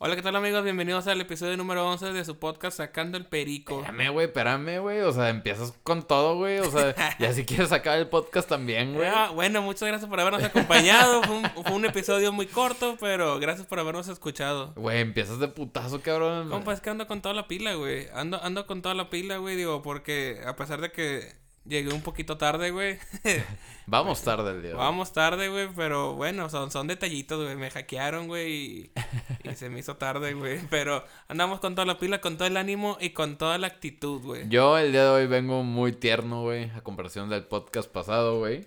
Hola, ¿qué tal amigos? Bienvenidos al episodio número 11 de su podcast Sacando el Perico. Espérame, güey, espérame, güey. O sea, empiezas con todo, güey. O sea, y así quieres sacar el podcast también, güey. Ah, bueno, muchas gracias por habernos acompañado. fue, un, fue, un, episodio muy corto, pero gracias por habernos escuchado. Güey, empiezas de putazo, cabrón. Compa, es que ando con toda la pila, güey. Ando, ando con toda la pila, güey. Digo, porque a pesar de que Llegué un poquito tarde, güey. Vamos tarde el día. Vamos tarde, güey, pero bueno, son, son detallitos, güey. Me hackearon, güey, y, y, se me hizo tarde, güey. Pero andamos con toda la pila, con todo el ánimo y con toda la actitud, güey. Yo el día de hoy vengo muy tierno, güey, a comparación del podcast pasado, güey.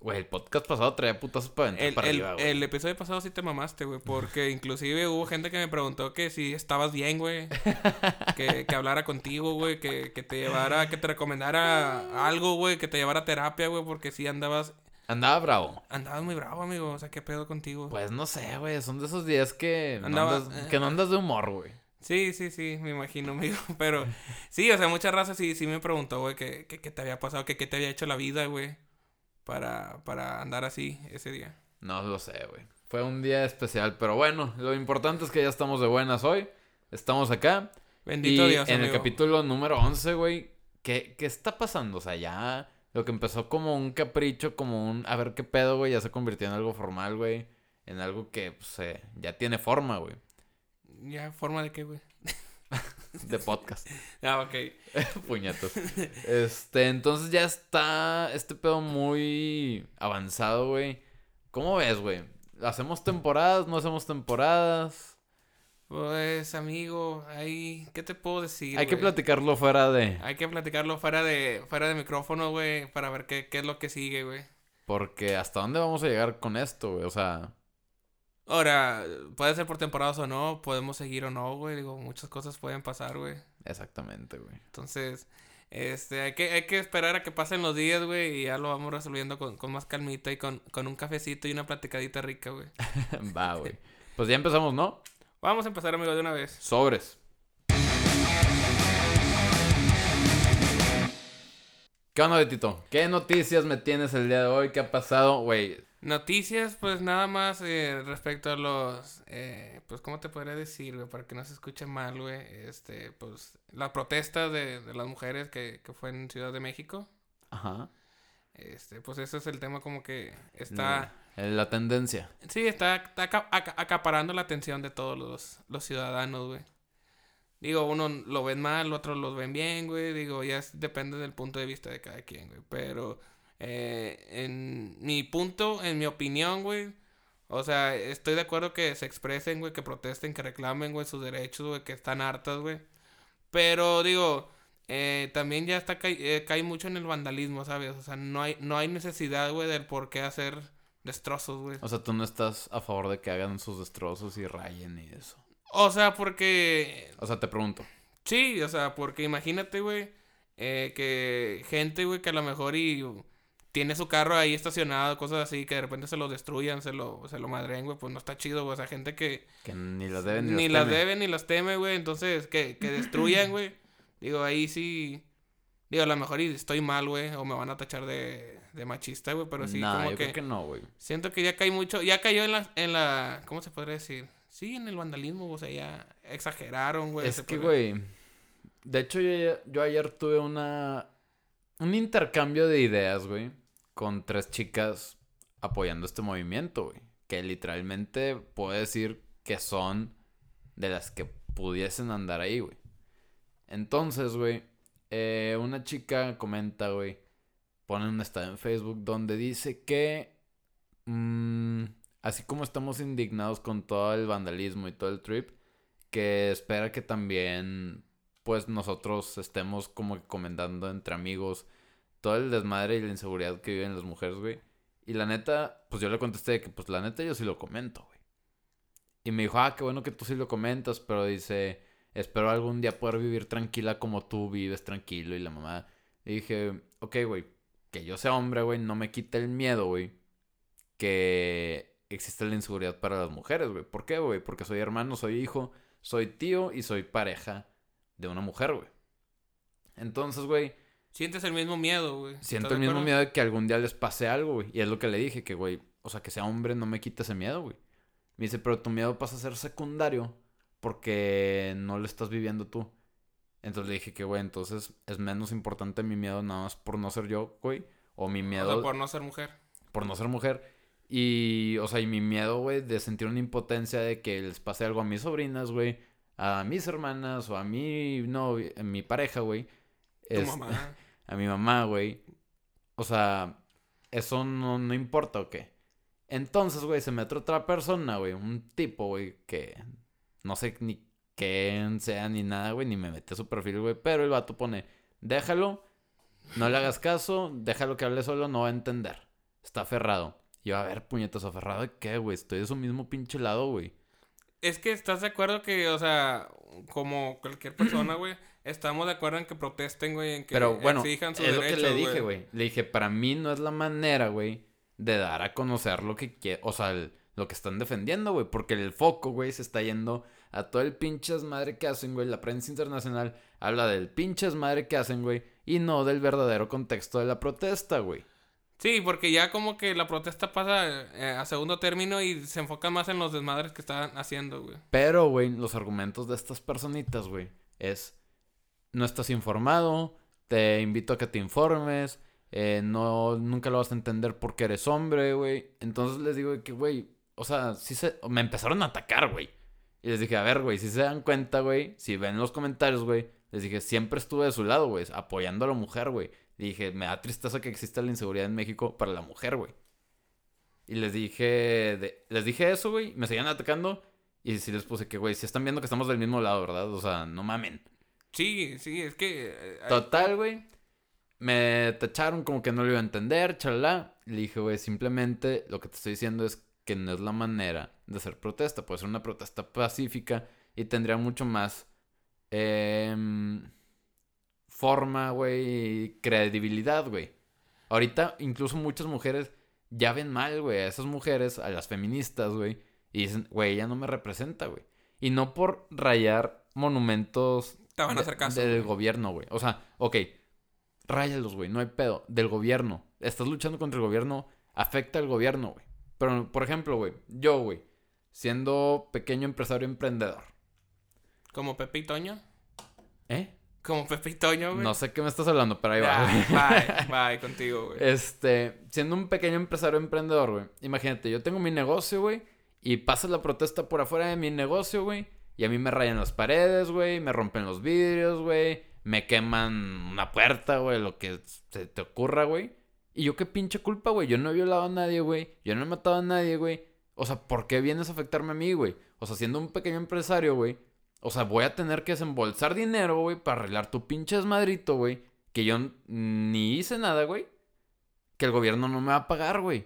Güey, el podcast pasado traía putazos para el, para el, arriba, güey. El episodio pasado sí te mamaste, güey. Porque inclusive hubo gente que me preguntó que si estabas bien, güey. que, que hablara contigo, güey. Que, que te llevara, que te recomendara algo, güey. Que te llevara a terapia, güey. Porque si andabas... Andaba bravo. Andabas muy bravo, amigo. O sea, ¿qué pedo contigo? Pues no sé, güey. Son de esos días que, Andaba, no andas, que no andas de humor, güey. Sí, sí, sí, me imagino, amigo. Pero sí, o sea, muchas razas sí, sí me preguntó, güey, que, que, que te había pasado, que qué te había hecho la vida, güey para, para andar así ese día? No lo sé, güey. Fue un día especial, pero bueno, lo importante es que ya estamos de buenas hoy. Estamos acá. Bendito y Dios. En amigo. el capítulo número 11, güey, ¿qué, ¿qué está pasando? O sea, ya lo que empezó como un capricho, como un a ver qué pedo, güey, ya se convirtió en algo formal, güey. En algo que, pues, eh, ya tiene forma, güey. ¿Ya forma de qué, güey? De podcast. Ah, ok. Puñetos. Este, entonces ya está este pedo muy avanzado, güey. ¿Cómo ves, güey? ¿Hacemos temporadas? ¿No hacemos temporadas? Pues, amigo, ahí, ¿qué te puedo decir? Hay wey? que platicarlo fuera de. Hay que platicarlo fuera de, fuera de micrófono, güey, para ver qué, qué es lo que sigue, güey. Porque hasta dónde vamos a llegar con esto, güey. O sea. Ahora, puede ser por temporadas o no, podemos seguir o no, güey. Digo, muchas cosas pueden pasar, güey. Exactamente, güey. Entonces, este, hay que, hay que esperar a que pasen los días, güey, y ya lo vamos resolviendo con, con más calmita y con, con un cafecito y una platicadita rica, güey. Va, güey. Pues ya empezamos, ¿no? Vamos a empezar, amigo, de una vez. Sobres. ¿Qué onda, Betito? ¿Qué noticias me tienes el día de hoy? ¿Qué ha pasado, güey? Noticias, pues nada más eh, respecto a los, eh, pues, ¿cómo te podría decir, güey? Para que no se escuche mal, güey. Este, pues, la protesta de, de las mujeres que, que, fue en Ciudad de México. Ajá. Este, pues, ese es el tema como que está... La, tendencia. Sí, está, está aca acaparando la atención de todos los, los ciudadanos, güey. Digo, uno lo ven mal, otros lo ven bien, güey. Digo, ya es, depende del punto de vista de cada quien, güey. Pero... Eh, en mi punto, en mi opinión, güey. O sea, estoy de acuerdo que se expresen, güey, que protesten, que reclamen, güey, sus derechos, güey, que están hartas, güey. Pero digo, eh, también ya está eh, cae mucho en el vandalismo, ¿sabes? O sea, no hay, no hay necesidad, güey, del por qué hacer destrozos, güey. O sea, tú no estás a favor de que hagan sus destrozos y rayen y eso. O sea, porque... O sea, te pregunto. Sí, o sea, porque imagínate, güey, eh, que gente, güey, que a lo mejor y tiene su carro ahí estacionado, cosas así, que de repente se lo destruyan, se lo, se lo madren, güey, pues no está chido, güey. O sea, gente que... Que ni las deben ni, ni las, teme. deben ni las teme, güey. Entonces, que, que destruyan, güey. Digo, ahí sí... Digo, a lo mejor estoy mal, güey, o me van a tachar de, de machista, güey, pero sí nah, como yo que... creo que no, güey. Siento que ya cae mucho, ya cayó en la, en la... ¿Cómo se podría decir? Sí, en el vandalismo, o sea, ya exageraron, güey. Es que, güey... De hecho, yo, yo ayer tuve una... Un intercambio de ideas, güey con tres chicas apoyando este movimiento, güey. Que literalmente puedo decir que son de las que pudiesen andar ahí, güey. Entonces, güey, eh, una chica comenta, güey, pone un estado en Facebook donde dice que, mmm, así como estamos indignados con todo el vandalismo y todo el trip, que espera que también, pues nosotros estemos como que comentando entre amigos todo el desmadre y la inseguridad que viven las mujeres, güey. Y la neta, pues yo le contesté que, pues la neta, yo sí lo comento, güey. Y me dijo, ah, qué bueno que tú sí lo comentas, pero dice, espero algún día poder vivir tranquila como tú vives tranquilo. Y la mamá, y dije, ok, güey, que yo sea hombre, güey, no me quita el miedo, güey, que existe la inseguridad para las mujeres, güey. ¿Por qué, güey? Porque soy hermano, soy hijo, soy tío y soy pareja de una mujer, güey. Entonces, güey, Sientes el mismo miedo, güey. Siento ¿Estás el mismo acuerdo? miedo de que algún día les pase algo, güey. Y es lo que le dije, que, güey, o sea, que sea hombre no me quita ese miedo, güey. Me dice, pero tu miedo pasa a ser secundario porque no lo estás viviendo tú. Entonces le dije que, güey, entonces es menos importante mi miedo nada más por no ser yo, güey. O mi miedo... O sea, por no ser mujer. Por no ser mujer. Y, o sea, y mi miedo, güey, de sentir una impotencia de que les pase algo a mis sobrinas, güey. A mis hermanas o a mi novia, a mi pareja, güey. Tu mamá. A mi mamá, güey. O sea, eso no, no importa o qué. Entonces, güey, se mete otra persona, güey. Un tipo, güey, que no sé ni quién sea ni nada, güey. Ni me mete a su perfil, güey. Pero el vato pone, déjalo. No le hagas caso. Déjalo que hable solo. No va a entender. Está aferrado. Yo, a ver, puñetas, aferrado de qué, güey. Estoy de su mismo pinche lado, güey. Es que estás de acuerdo que, o sea, como cualquier persona, güey, estamos de acuerdo en que protesten, güey, en que Pero bueno, exijan sus es lo que le dije, güey. Le dije, para mí no es la manera, güey, de dar a conocer lo que quiere, o sea, el- lo que están defendiendo, güey. Porque el foco, güey, se está yendo a todo el pinche madre que hacen, güey. La prensa internacional habla del pinche madre que hacen, güey. Y no del verdadero contexto de la protesta, güey. Sí, porque ya como que la protesta pasa eh, a segundo término y se enfoca más en los desmadres que están haciendo, güey. Pero, güey, los argumentos de estas personitas, güey, es no estás informado, te invito a que te informes, eh, no, nunca lo vas a entender porque eres hombre, güey. Entonces les digo que, güey, o sea, sí se, me empezaron a atacar, güey. Y les dije, a ver, güey, si se dan cuenta, güey, si ven los comentarios, güey, les dije, siempre estuve de su lado, güey, apoyando a la mujer, güey. Dije, me da tristeza que exista la inseguridad en México para la mujer, güey. Y les dije, de- les dije eso, güey, me seguían atacando. Y sí les puse que, güey, si están viendo que estamos del mismo lado, ¿verdad? O sea, no mamen. Sí, sí, es que... eh, Total, güey. Me tacharon como que no lo iba a entender, chalala. Le dije, güey, simplemente lo que te estoy diciendo es que no es la manera de hacer protesta. Puede ser una protesta pacífica y tendría mucho más em, forma, güey, credibilidad, güey. Ahorita incluso muchas mujeres ya ven mal, güey, a esas mujeres, a las feministas, güey, y dicen, güey, ella no me representa, güey. Y no por rayar monumentos Te van a hacer caso. del gobierno, güey. O sea, ok, ráyalos, güey, no hay pedo. Del gobierno. Estás luchando contra el gobierno, afecta al gobierno, güey. Pero, por ejemplo, güey, yo, güey, siendo pequeño empresario emprendedor, Como Pepe y Toño. ¿eh? Como Pepe y Toño, güey. No sé qué me estás hablando, pero ahí va. Ya, bye, bye contigo, güey. Este, siendo un pequeño empresario emprendedor, güey. Imagínate, yo tengo mi negocio, güey. Y pasa la protesta por afuera de mi negocio, güey. Y a mí me rayan las paredes, güey. Me rompen los vidrios, güey. Me queman una puerta, güey. Lo que se te ocurra, güey. Y yo qué pinche culpa, güey. Yo no he violado a nadie, güey. Yo no he matado a nadie, güey. O sea, ¿por qué vienes a afectarme a mí, güey? O sea, siendo un pequeño empresario, güey. O sea, voy a tener que desembolsar dinero, güey, para arreglar tu pinche desmadrito, güey. Que yo ni hice nada, güey. Que el gobierno no me va a pagar, güey.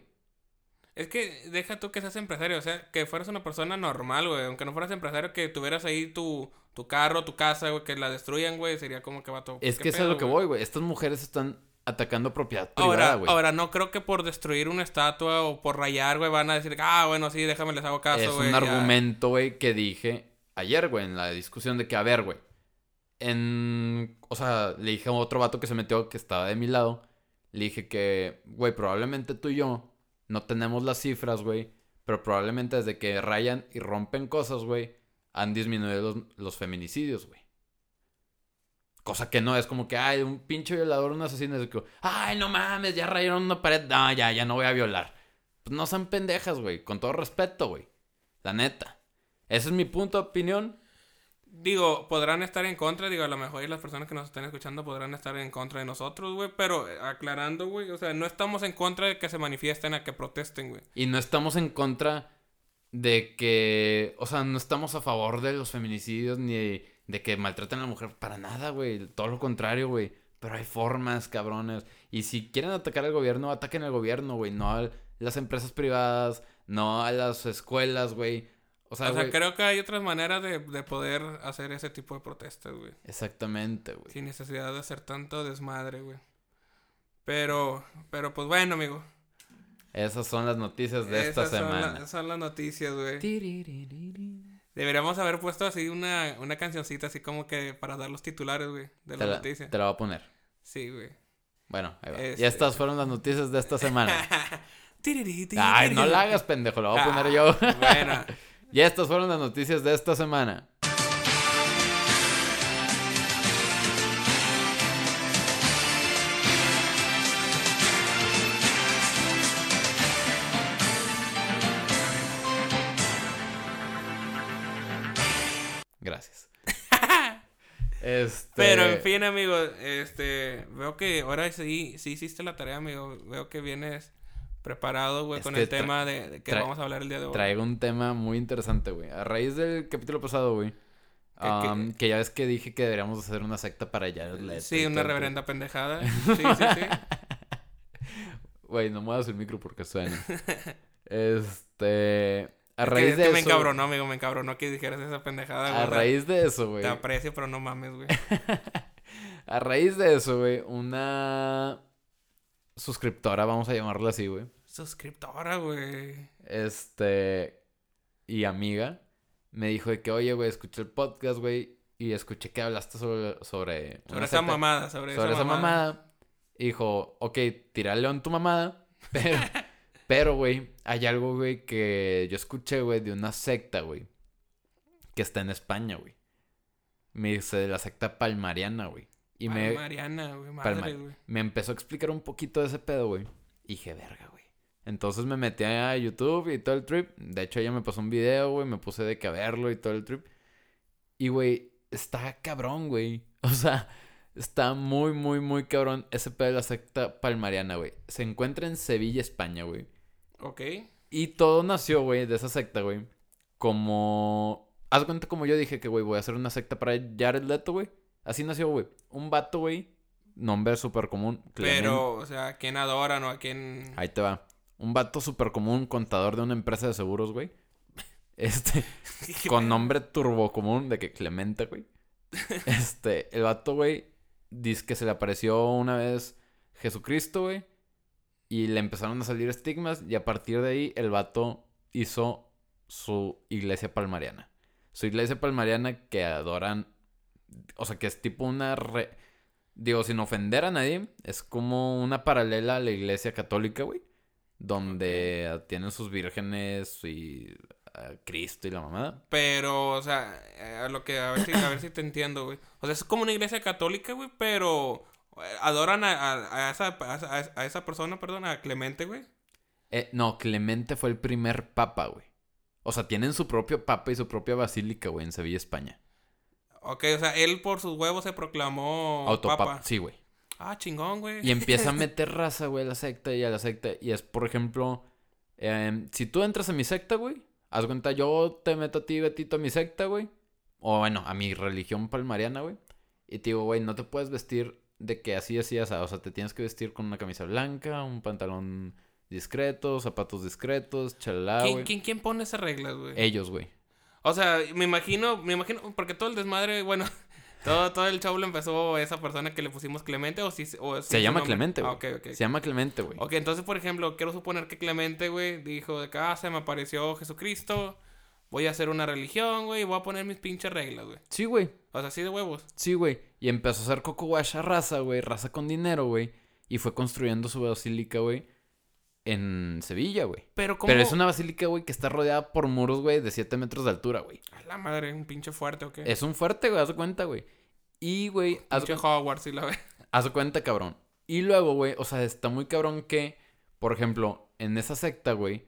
Es que deja tú que seas empresario, o sea, que fueras una persona normal, güey. Aunque no fueras empresario, que tuvieras ahí tu, tu carro, tu casa, güey, que la destruyan, güey, sería como que va todo. Es que eso es lo que voy, güey. Estas mujeres están atacando propiedad privada, Ahora, güey. ahora, no creo que por destruir una estatua o por rayar, güey, van a decir, ah, bueno, sí, déjame les hago caso, es güey. un ya". argumento, güey, que dije ayer, güey, en la discusión de que, a ver, güey. En. O sea, le dije a otro vato que se metió que estaba de mi lado. Le dije que, güey, probablemente tú y yo no tenemos las cifras, güey. Pero probablemente desde que rayan y rompen cosas, güey, han disminuido los, los feminicidios, güey. Cosa que no es como que, ay, un pinche violador, un asesino. Es que, ay, no mames, ya rayaron una pared. No, ya, ya no voy a violar. Pues no sean pendejas, güey. Con todo respeto, güey. La neta. Ese es mi punto de opinión. Digo, podrán estar en contra, digo, a lo mejor y las personas que nos están escuchando podrán estar en contra de nosotros, güey, pero eh, aclarando, güey, o sea, no estamos en contra de que se manifiesten, a que protesten, güey. Y no estamos en contra de que. O sea, no estamos a favor de los feminicidios ni de, que maltraten a la mujer. Para nada, güey. Todo lo contrario, güey. Pero hay formas, cabrones. Y si quieren atacar al gobierno, ataquen al gobierno, güey. No a las empresas privadas, no a las escuelas, güey. O sea, o sea, güey. creo que hay otras maneras de, de poder hacer ese tipo de protestas, güey. Exactamente, güey. Sin necesidad de hacer tanto desmadre, güey. Pero, pero pues bueno, amigo. Esas son las noticias de esta Esas son la- semana. son las noticias, güey. Deberíamos haber puesto así una, una cancioncita así como que para dar los titulares, güey, de Te la la, noticia. te la voy a poner. Sí, güey. Bueno, ahí va. Y Este- estas fueron las noticias de esta semana. Ay, no la hagas, pendejo. La voy a poner Ah, yo. bueno, Y estas fueron las noticias de esta semana. Gracias. Este... Pero en fin, amigo, este, veo que ahora sí, sí hiciste la tarea, amigo. Veo que vienes preparado, güey, Es con el tema de, de que vamos a hablar el día de hoy. Traigo un tema muy interesante, güey. A raíz del capítulo pasado, güey. que- um, que ya ves que dije que deberíamos hacer una secta para Jared Leto. Sí, una reverenda pendejada. Sí, sí, sí. Güey, no muevas el micro porque suena. este... A Es que- raíz es de que eso... me encabronó, amigo, me encabronó que dijeras esa pendejada, güey. A raíz de eso, güey. Te aprecio, pero no mames, güey. A raíz de eso, güey, una suscriptora, vamos a llamarla así, güey. Suscriptora, güey. Este. Y amiga. Me dijo de que, oye, güey, escuché el podcast, güey. Y escuché que hablaste sobre. Sobre, Sobre esa mamada, sobre, Sobre esa mamada. Y dijo, ok, tira león tu mamada. Pero, pero, güey, hay algo, güey, que yo escuché, güey, de una secta, güey. Que está en España, güey. Me dice de la secta palmariana, güey. Y me, Mariana, güey, madre, güey. me empezó a explicar un poquito de ese pedo, güey. Y dije, verga, güey. Entonces me metí a YouTube y todo el trip. De hecho, ella me pasó un video, güey. Me puse de que a verlo y todo el trip. Y, güey, está cabrón, güey. O sea, está muy, muy, muy cabrón ese pedo de la secta palmariana, güey. Se encuentra en Sevilla, España, güey. Ok. Y todo nació, güey, de esa secta, güey. Como... Haz cuenta como yo dije que, güey, voy a hacer una secta para Jared Leto, güey. Así nació, güey. Un vato, güey. Nombre súper común. Pero, o sea, ¿a quién adoran o a quién...? Ahí te va. Un vato súper común, contador de una empresa de seguros, güey. Este, con nombre turbo común de que Clemente, güey. Este, el vato, güey, dice que se le apareció una vez Jesucristo, güey. Y le empezaron a salir estigmas. Y a partir de ahí, el vato hizo su iglesia palmariana. Su iglesia palmariana que adoran. O sea, que es tipo una. re- Digo, sin ofender a nadie, es como una paralela a la iglesia católica, güey. Donde tienen sus vírgenes y a Cristo y la mamada. Pero, o sea, eh, a lo que... A ver si, a ver si te entiendo, güey. O sea, es como una iglesia católica, güey, pero... eh, Adoran a, a- a esa, a, esa- a esa persona, perdón, a Clemente, güey. Eh, no, Clemente fue el primer papa, güey. O sea, tienen su propio papa y su propia basílica, güey, en Sevilla, España. Ok, o sea, él por sus huevos se proclamó Autopapa. papa. Sí, güey. Ah, chingón, güey. Y empieza a meter raza, güey, a la secta y a la secta. Y es, por ejemplo, em, si tú entras a mi secta, güey, haz cuenta, yo te meto a ti, Betito, a mi secta, güey. O bueno, a mi religión palmariana, güey. Y te digo, güey, no te puedes vestir de que así, así, así. O sea, te tienes que vestir con una camisa blanca, un pantalón discreto, zapatos discretos, chalala, ¿Quién, güey. quién, quién pone esas reglas, güey? Ellos, güey. O sea, me imagino, me imagino, porque todo el desmadre, bueno, todo, todo el show lo empezó esa persona que le pusimos Clemente o si o si Se llama nombre- Clemente, Ah, güey. ok, ok. Se llama Clemente, güey. Ok, entonces, por ejemplo, quiero suponer que Clemente, güey, dijo de que, ah, se me apareció Jesucristo, voy a hacer una religión, güey, y voy a poner mis pinches reglas, güey. Sí, güey. O sea, así de huevos. Sí, güey. Y empezó a hacer Coco a raza, güey. Raza con dinero, güey. Y fue construyendo su basílica, güey. En Sevilla, güey. Pero como... Pero es una basílica, güey, que está rodeada por muros, güey, de 7 metros de altura, güey. A la madre, un pinche fuerte, ¿o qué? Es un fuerte, güey, haz de cuenta, güey. Y, güey, haz, Pinche Hogwarts, y la ve. haz de cuenta, cabrón. Y luego, güey, o sea, está muy cabrón que, por ejemplo, en esa secta, güey,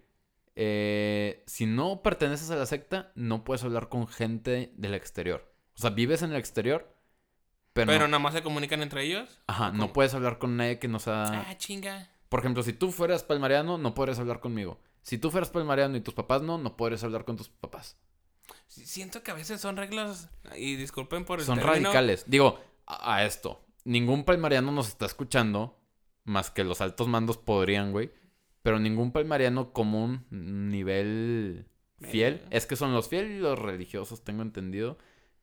eh, si no perteneces a la secta, no puedes hablar con gente del exterior. O sea, vives en el exterior, pero, Pero no, nada más se comunican entre ellos. ajá, no puedes hablar con nadie que no sea... Ah, chinga. Por ejemplo, si tú fueras palmariano, no podrías hablar conmigo. Si tú fueras palmariano y tus papás no, no podrías hablar con tus papás. Siento que a veces son reglas, y disculpen por el Son término, radicales. Digo, a, a esto. Ningún palmariano nos está escuchando, más que los altos mandos podrían, güey. Pero ningún palmariano común, nivel fiel. Medio. Es que son los fieles y los religiosos, tengo entendido.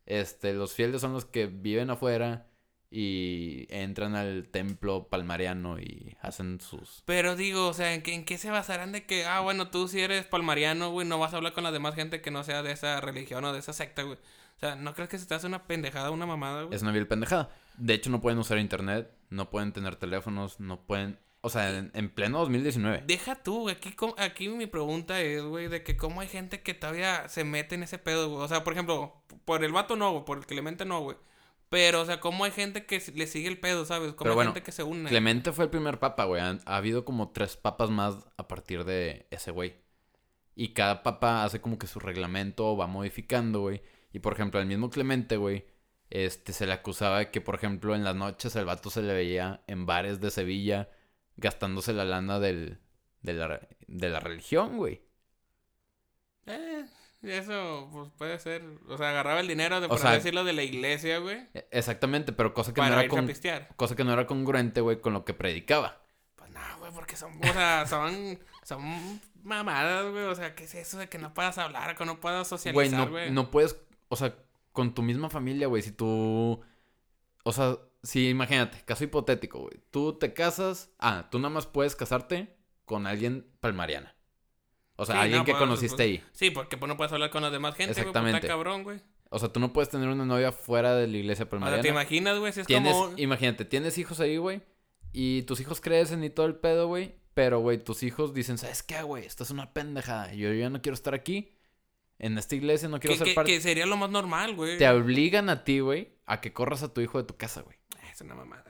Este, los fieles son los que viven afuera y entran al templo palmariano y hacen sus... Pero digo, o sea, ¿en qué, en qué se basarán de que, ah, bueno, tú si eres palmariano, güey, no vas a hablar con la demás gente que no sea de esa religión o de esa secta, güey? O sea, ¿no crees que se te hace una pendejada, una mamada, güey? Es una vil pendejada. De hecho, no pueden usar internet, no pueden tener teléfonos, no pueden O sea, en, en pleno 2019. Deja tú, güey. Aquí, aquí mi pregunta es, güey, de que cómo hay gente que todavía se mete en ese pedo, güey. O sea, por ejemplo, por el vato no, güey. Por el Clemente no, güey. Pero, o sea, cómo hay gente que le sigue el pedo, ¿sabes? Cómo Pero hay bueno, gente que se une. Clemente fue el primer papa, güey. Ha habido como tres papas más a partir de ese güey. Y cada papa hace como que su reglamento va modificando, güey. Y por ejemplo, al mismo Clemente, güey, este, se le acusaba de que, por ejemplo, en las noches el vato se le veía en bares de Sevilla gastándose la lana del, de, la, de la religión, güey. Eh, eso, pues puede ser. O sea, agarraba el dinero de, por sea, decirlo, de la iglesia, güey. E- Exactamente, pero cosa que, no era con- cosa que no era congruente, güey, con lo que predicaba. Pues no, güey, porque son, o sea, son, son mamadas, güey. O sea, ¿qué es eso de que no puedas hablar, que no puedas Güey, socializar, no, güey? no puedes, o sea, con tu misma familia, güey, si tú, o sea, si imagínate, caso hipotético, güey, tú te casas, ah, tú nada más puedes casarte con alguien palmariana. O sea, Sí, alguien no, que pues, conociste pues, ahí. Sí, porque pues no puedes hablar con la demás gente. Pues, Exactamente. está cabrón, güey. O sea, tú no puedes tener una novia fuera de la iglesia O sea, ¿te imaginas, güey? Si es Tienes, como... imagínate, tienes hijos ahí, güey, y tus hijos crecen y todo el pedo, güey, pero, güey, tus hijos dicen, ¿sabes qué, güey? Esto es una pendejada, yo ya no quiero estar aquí, en esta iglesia no quiero Que, ser que- parte... que sería lo más normal, güey. Te obligan a ti, güey, a que corras a tu hijo de tu casa, güey. Es una mamada.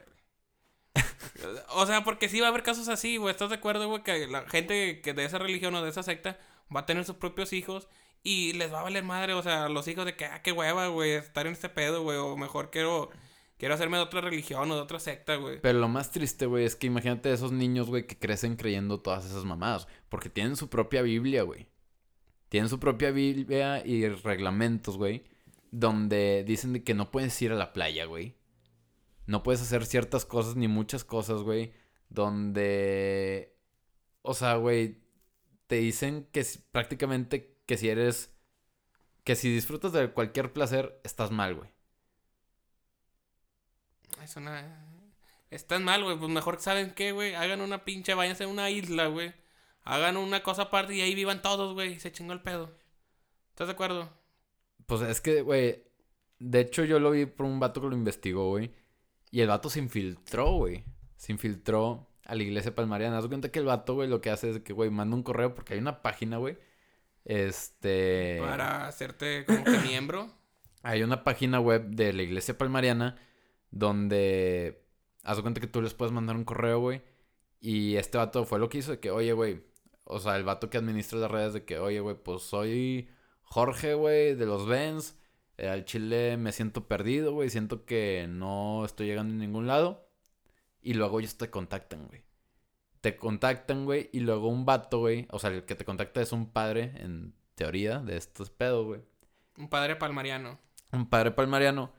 o sea, porque sí va a haber casos así, güey. ¿Estás de acuerdo, güey? Que la gente que de esa religión o de esa secta va a tener sus propios hijos y les va a valer madre. O sea, los hijos de que, ah, qué hueva, güey, estar en este pedo, güey. O mejor quiero, quiero hacerme de otra religión o de otra secta, güey. Pero lo más triste, güey, es que imagínate esos niños, güey, que crecen creyendo todas esas mamadas. Porque tienen su propia Biblia, güey. Tienen su propia Biblia y reglamentos, güey. Donde dicen que no puedes ir a la playa, güey. No puedes hacer ciertas cosas ni muchas cosas, güey. Donde... O sea, güey, te dicen que prácticamente que si eres... Que si disfrutas de cualquier placer, estás mal, güey. Es una... Están mal, güey. Pues mejor, ¿saben qué, güey? Hagan una pinche, váyanse a una isla, güey. Hagan una cosa aparte y ahí vivan todos, güey. Se chingó el pedo. ¿Estás de acuerdo? Pues es que, güey. De hecho, yo lo vi por un vato que lo investigó, güey. Y el vato se infiltró, güey. Se infiltró a la iglesia palmariana. Haz cuenta que el vato, güey, lo que hace es que, güey, manda un correo porque hay una página, güey. Este. Para hacerte como que miembro. Hay una página web de la iglesia palmariana donde. Haz cuenta que tú les puedes mandar un correo, güey. Y este vato fue lo que hizo de que, oye, güey. O sea, el vato que administra las redes de que, oye, güey, pues soy Jorge, güey, de los Vens. Eh, al Chile me siento perdido, güey. Siento que no estoy llegando a ningún lado. Y luego ellos te contactan, güey. Te contactan, güey. Y luego un vato, güey. O sea, el que te contacta es un padre, en teoría, de estos pedos, güey. Un padre palmariano. Un padre palmariano.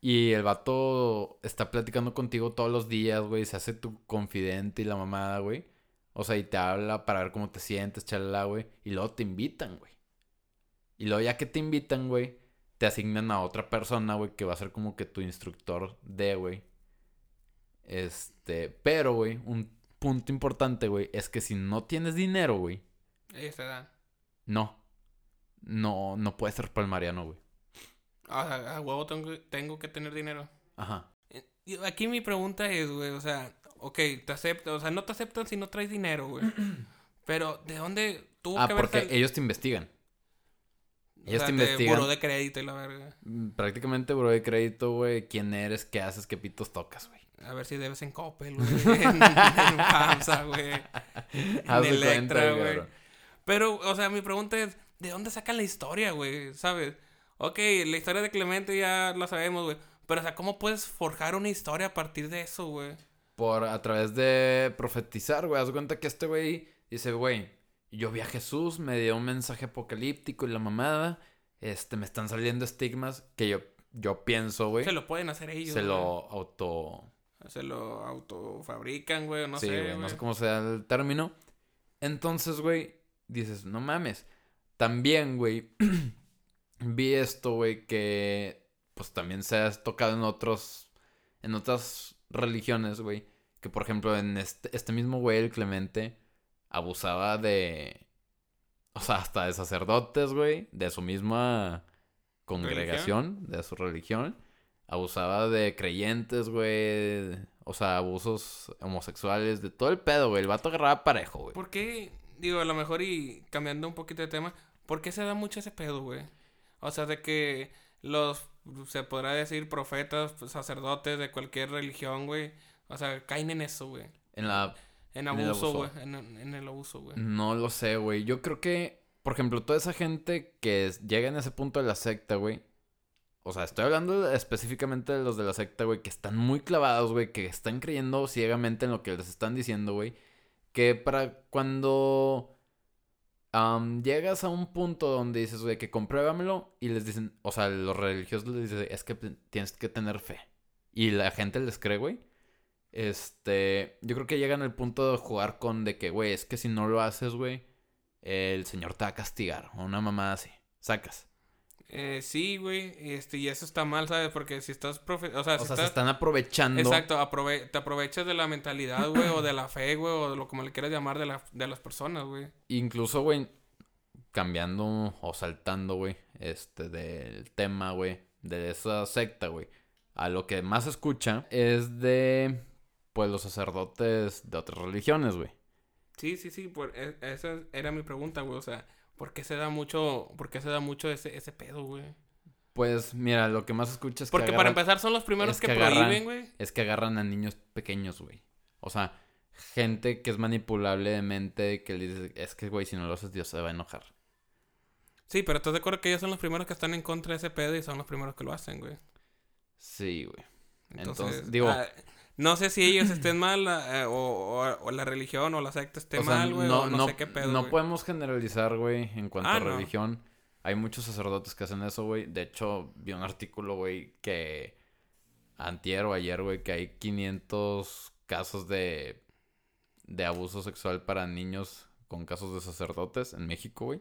Y el vato está platicando contigo todos los días, güey. Se hace tu confidente y la mamada, güey. O sea, y te habla para ver cómo te sientes, chalala, güey. Y luego te invitan, güey. Y luego ya que te invitan, güey, te asignan a otra persona, güey, que va a ser como que tu instructor de, güey. Este, pero, güey, un punto importante, güey, es que si no tienes dinero, güey, Ahí se da. no. No, no puedes ser palmariano, güey. O sea, a huevo tengo, tengo que tener dinero. Ajá. Eh, Aquí mi pregunta es, güey, o sea, ok, te aceptan, o sea, no te aceptan si no traes dinero, güey. Pero, ¿de dónde tuvo Ah, que porque ellos te investigan. O ellos sea, te investigan. buró de crédito y la verga. Mm, Prácticamente, bro, de crédito, güey. ¿Quién eres? ¿Qué haces? ¿Qué pitos tocas, güey? A ver si debes en Coppel, güey. en, FAMSA, güey. En Electra, güey. Pero, o sea, mi pregunta es, ¿de dónde sacan la historia, güey? ¿Sabes? Ok, la historia de Clemente ya la sabemos, güey. Pero, o sea, ¿cómo puedes forjar una historia a partir de eso, güey? Por a través de profetizar, güey. Haz cuenta que este güey dice, güey, yo vi a Jesús, me dio un mensaje apocalíptico y la mamada. Este, me están saliendo estigmas que yo, yo pienso, güey. Se lo pueden hacer ellos. Se güey. lo auto. Se lo autofabrican, güey, no sí, sé, güey, no sé cómo sea el término. Entonces, güey, dices, no mames. También, güey, vi esto, güey, que pues también se ha tocado en otros, en otras religiones, güey. Que por ejemplo, en este, este mismo güey, el Clemente, abusaba de, o sea, hasta de sacerdotes, güey, de su misma congregación, de su religión. Abusaba de creyentes, güey. O sea, abusos homosexuales, de todo el pedo, güey. El vato agarraba parejo, güey. ¿Por qué? Digo, a lo mejor y cambiando un poquito de tema, ¿por qué se da mucho ese pedo, güey? O sea, de que los, se podrá decir, profetas, sacerdotes de cualquier religión, güey. O sea, caen en eso, güey. En la... En abuso, güey. En, en el abuso, güey. No lo sé, güey. Yo creo que, por ejemplo, toda esa gente que llega en ese punto de la secta, güey. O sea, estoy hablando específicamente de los de la secta, güey, que están muy clavados, güey, que están creyendo ciegamente en lo que les están diciendo, güey. Que para cuando llegas a un punto donde dices, güey, que compruébamelo, y les dicen, o sea, los religiosos les dicen, es que tienes que tener fe. Y la gente les cree, güey. Este, yo creo que llegan al punto de jugar con de que, güey, es que si no lo haces, güey, el señor te va a castigar. O una mamá así. Sacas. Eh, sí, güey. Este, y eso está mal, ¿sabes? Porque si estás... Profe o sea, O se están aprovechando. Exacto, aprove- te aprovechas de la mentalidad, güey, o de la fe, güey, o de lo como le quieras llamar de, la, de las personas, güey. Incluso, güey, cambiando o saltando, güey, este, del tema, güey, de esa secta, güey. A lo que más se escucha es de, pues, los sacerdotes de otras religiones, güey. Sí, sí, sí, por, e- esa era mi pregunta, güey, o sea, ¿por qué se da mucho, por qué se da mucho ese, ese pedo, güey? Pues, mira, lo que más se escucha es que Porque para agarran- empezar son los primeros es que, que agarran- prohíben, güey. es que agarran a niños pequeños, güey. O sea, gente que es manipulable de mente, que le dice, es que, güey, si no lo haces, Dios se va a enojar. Sí, pero estás de acuerdo que ellos son los primeros que están en contra de ese pedo y son los primeros que lo hacen, güey. Sí, güey. Entonces, Entonces, digo- ah, no sé si ellos estén mal ah, eh, o, o- o la religión o la secta esté O sea, mal, güey, o no, sé qué pedo, no podemos generalizar, güey, en cuanto Ah, a no. religión. Hay muchos sacerdotes que hacen eso, güey. De hecho, vi un artículo, güey, que antier o ayer, güey, que hay 500 casos de, de abuso sexual para niños con casos de sacerdotes en México, güey.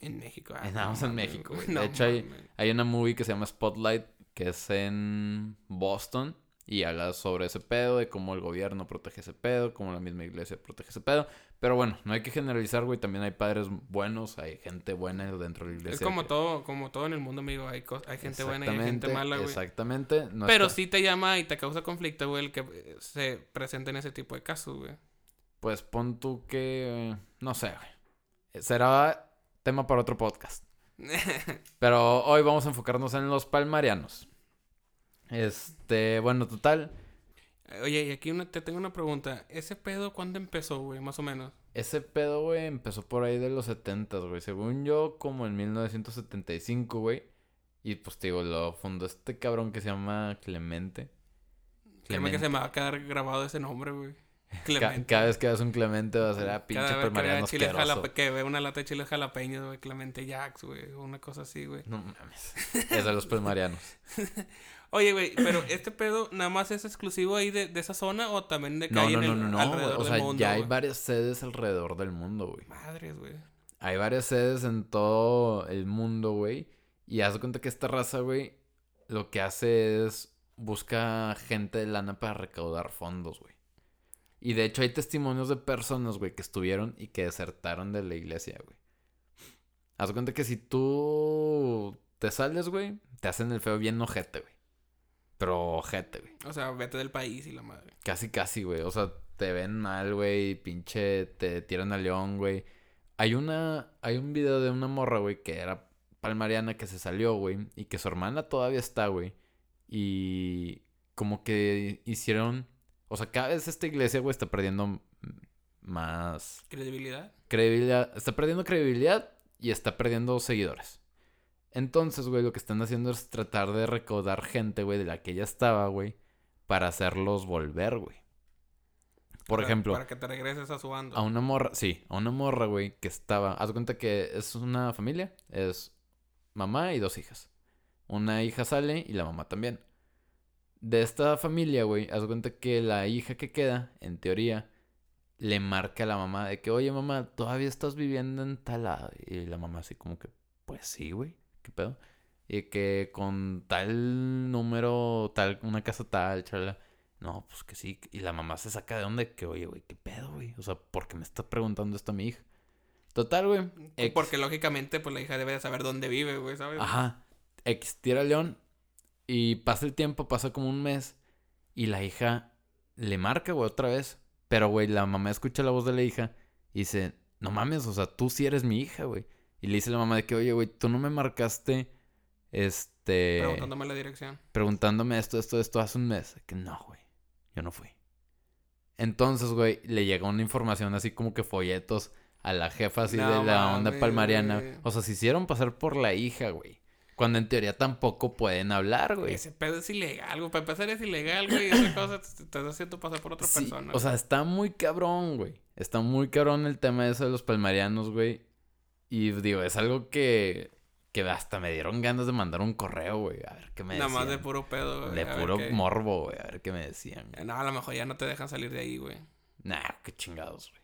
En México. No nada más en México, güey. No De hecho, hay-. Hay una movie que se llama Spotlight, que es en Boston. Y habla sobre ese pedo, de cómo el gobierno protege ese pedo, cómo la misma iglesia protege ese pedo. Pero bueno, no hay que generalizar, güey. También hay padres buenos, hay gente buena dentro de la iglesia. Es como que- todo, como todo en el mundo, amigo. Hay, gente buena y hay gente mala, güey. Exactamente. no Pero está- sí te llama y te causa conflicto, güey, el que eh, se presenten ese tipo de casos, güey. Pues pon tú que... No sé, güey. Será tema para otro podcast. Pero hoy vamos a enfocarnos en los palmarianos. Este, bueno, total. Oye, y aquí una- te tengo una pregunta. ¿Ese pedo cuándo empezó, güey? Más o menos. Ese pedo, güey, empezó por ahí de los 70, güey. Según yo, como en 1975, güey. Y pues, te digo, lo fundó este cabrón que se llama Clemente. Créeme que Clemente. se me va a quedar grabado ese nombre, güey. Ca- Clemente. cada vez que hagas un Clemente va a ser a pinche Cada vez que jalap- que ve una lata de chiles jalapeños, güey. Clemente Jacks, güey. Una cosa así, güey. No mames. Es de los palmarianos. Oye, güey, pero este pedo nada más es exclusivo ahí de, de esa zona o también de que No, hay no, en no, el, no, no. alrededor O del sea, mundo, ya hay varias sedes alrededor del mundo, güey. Madres, güey. Hay varias sedes en todo el mundo, güey. Y haz de cuenta que esta raza, güey, lo que hace es busca gente de lana para recaudar fondos, güey. Y de hecho hay testimonios de personas, güey, que estuvieron y que desertaron de la iglesia, güey. Haz de cuenta que si tú te sales, güey, te hacen el feo bien ojete, güey. Pero ojete, güey. O sea, vete del país y la madre. Casi, casi, güey. O sea, te ven mal, güey. Pinche, te tiran a león, güey. Hay una, hay un video de una morra, güey, que era palmariana que se salió, güey. Y que su hermana todavía está, güey. Y como que hicieron, o sea, cada vez esta iglesia, güey, está perdiendo más ¿Credibilidad? credibilidad. Está perdiendo credibilidad y está perdiendo seguidores. Entonces, güey, lo que están haciendo es tratar de recaudar gente, güey, de la que ya estaba, güey, para hacerlos volver, güey. Por Para- ejemplo, Para que te regreses a su bando. a una morra, sí, a una morra, güey, que estaba. Haz cuenta que es una familia, es mamá y dos hijas. Una hija sale y la mamá también. De esta familia, güey, haz cuenta que la hija que queda, en teoría, le marca a la mamá de que, oye, mamá, ¿todavía estás viviendo en tal lado? Y la mamá así como que, pues sí, güey, ¿qué pedo? Y que con tal número, tal, una casa tal, chala. No, pues que sí. Y la mamá se saca de onda que, oye, güey, ¿qué pedo, güey? O sea, ¿por qué me está preguntando esto a mi hija? Total, güey. Porque lógicamente, pues la hija debe de saber dónde vive, güey, ¿sabes? Ajá. X tira León. Y pasa el tiempo, pasa como un mes. Y la hija le marca, güey, otra vez. Pero, güey, la mamá escucha la voz de la hija y dice, no mames, o sea, tú sí eres mi hija, güey. Y le dice a la mamá de que, oye, güey, tú no me marcaste, este... Preguntándome la dirección. Preguntándome esto, esto, esto hace un mes. Que no, güey, yo no fui. Entonces, güey, le llegó una información así como que folletos a la jefa así No de la onda palmariana. güey. O sea, se hicieron pasar por la hija, güey. Cuando en teoría tampoco pueden hablar, güey. Ese pedo es ilegal, güey. Para empezar es ilegal, güey. Otra cosa, te te estás haciendo pasar por otra Sí, persona. o sea, está muy cabrón, güey. Está muy cabrón el tema ese de los palmarianos, güey. Y digo, es algo que, que hasta me dieron ganas de mandar un correo, güey. A ver qué me Nada decían. más de puro pedo, güey. De puro qué- morbo, güey. A ver qué me decían. No, a lo mejor ya no te dejan salir de ahí, güey. Nah, qué chingados, güey.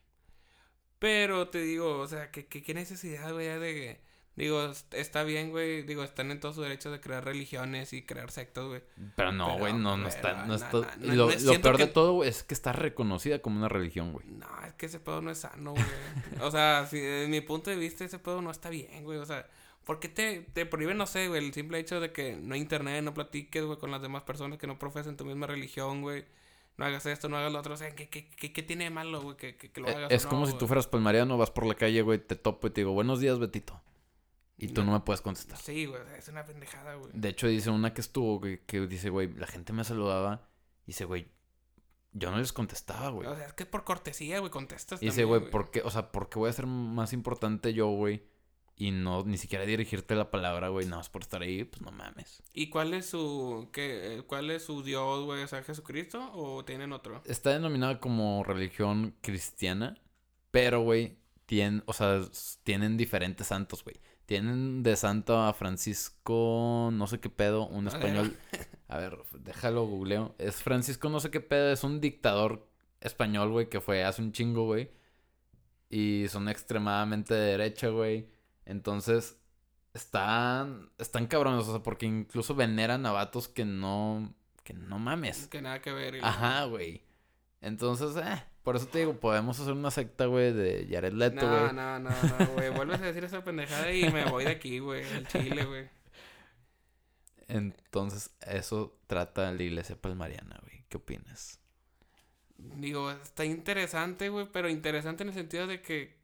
Pero te digo, o sea, ¿qué, qué, qué necesidad, güey, de que... Digo, est- está bien, güey. Digo, están en todo su derecho de crear religiones y crear sectas, güey. Pero no, güey, no, no está, no está. no, lo, no, lo siento peor de todo, güey, es que está reconocida como una religión, güey. No, es que ese pedo no es sano, güey. o sea, si, desde mi punto de vista, ese pedo no está bien, güey. O sea, ¿por qué te, te prohíben, no sé, güey, el simple hecho de que no hay internet, no platiques, güey, con las demás personas que no profesan tu misma religión, güey? No hagas esto, no hagas lo otro. O sea, ¿qué, qué, qué, qué tiene de malo, güey, que, que, que lo Eh, hagas? Es o como si tú fueras palmariano, vas por la calle, güey, te topo y te digo, buenos días, Betito. Y tú No. no me puedes contestar. Sí, güey, es una pendejada, güey. De hecho, dice una que estuvo, güey, que dice, güey, la gente me saludaba. Y dice, güey, yo no les contestaba, güey. O sea, es que por cortesía, güey, contestas Y dice, güey, ¿por qué? O sea, ¿por qué voy a ser más importante yo, güey? Y no, ni siquiera dirigirte la palabra, güey, nada más por estar ahí, pues no mames. ¿Y cuál es su, qué, cuál es su Dios, güey? O sea, Jesucristo o tienen otro? Está denominada como religión cristiana, pero, güey, tienen, o sea, tienen diferentes santos, güey. Tienen de santo a Francisco, no sé qué pedo, un español. A ver, déjalo googleo. Es Francisco, no sé qué pedo, es un dictador español, güey, que fue hace un chingo, güey. Y son extremadamente de derecha, güey. Entonces, están, están cabrones, o sea, porque incluso veneran a vatos que no, que no mames. Que nada que ver. y Ajá, güey. Entonces, eh, por eso te digo, podemos hacer una secta, güey, de Jared Leto, No, güey. no, no, no, güey. Vuelves a decir esa pendejada y me voy de aquí, güey. El chile, güey. Entonces, eso trata la iglesia palmariana, güey. ¿Qué opinas? Digo, está interesante, güey, pero interesante en el sentido de que.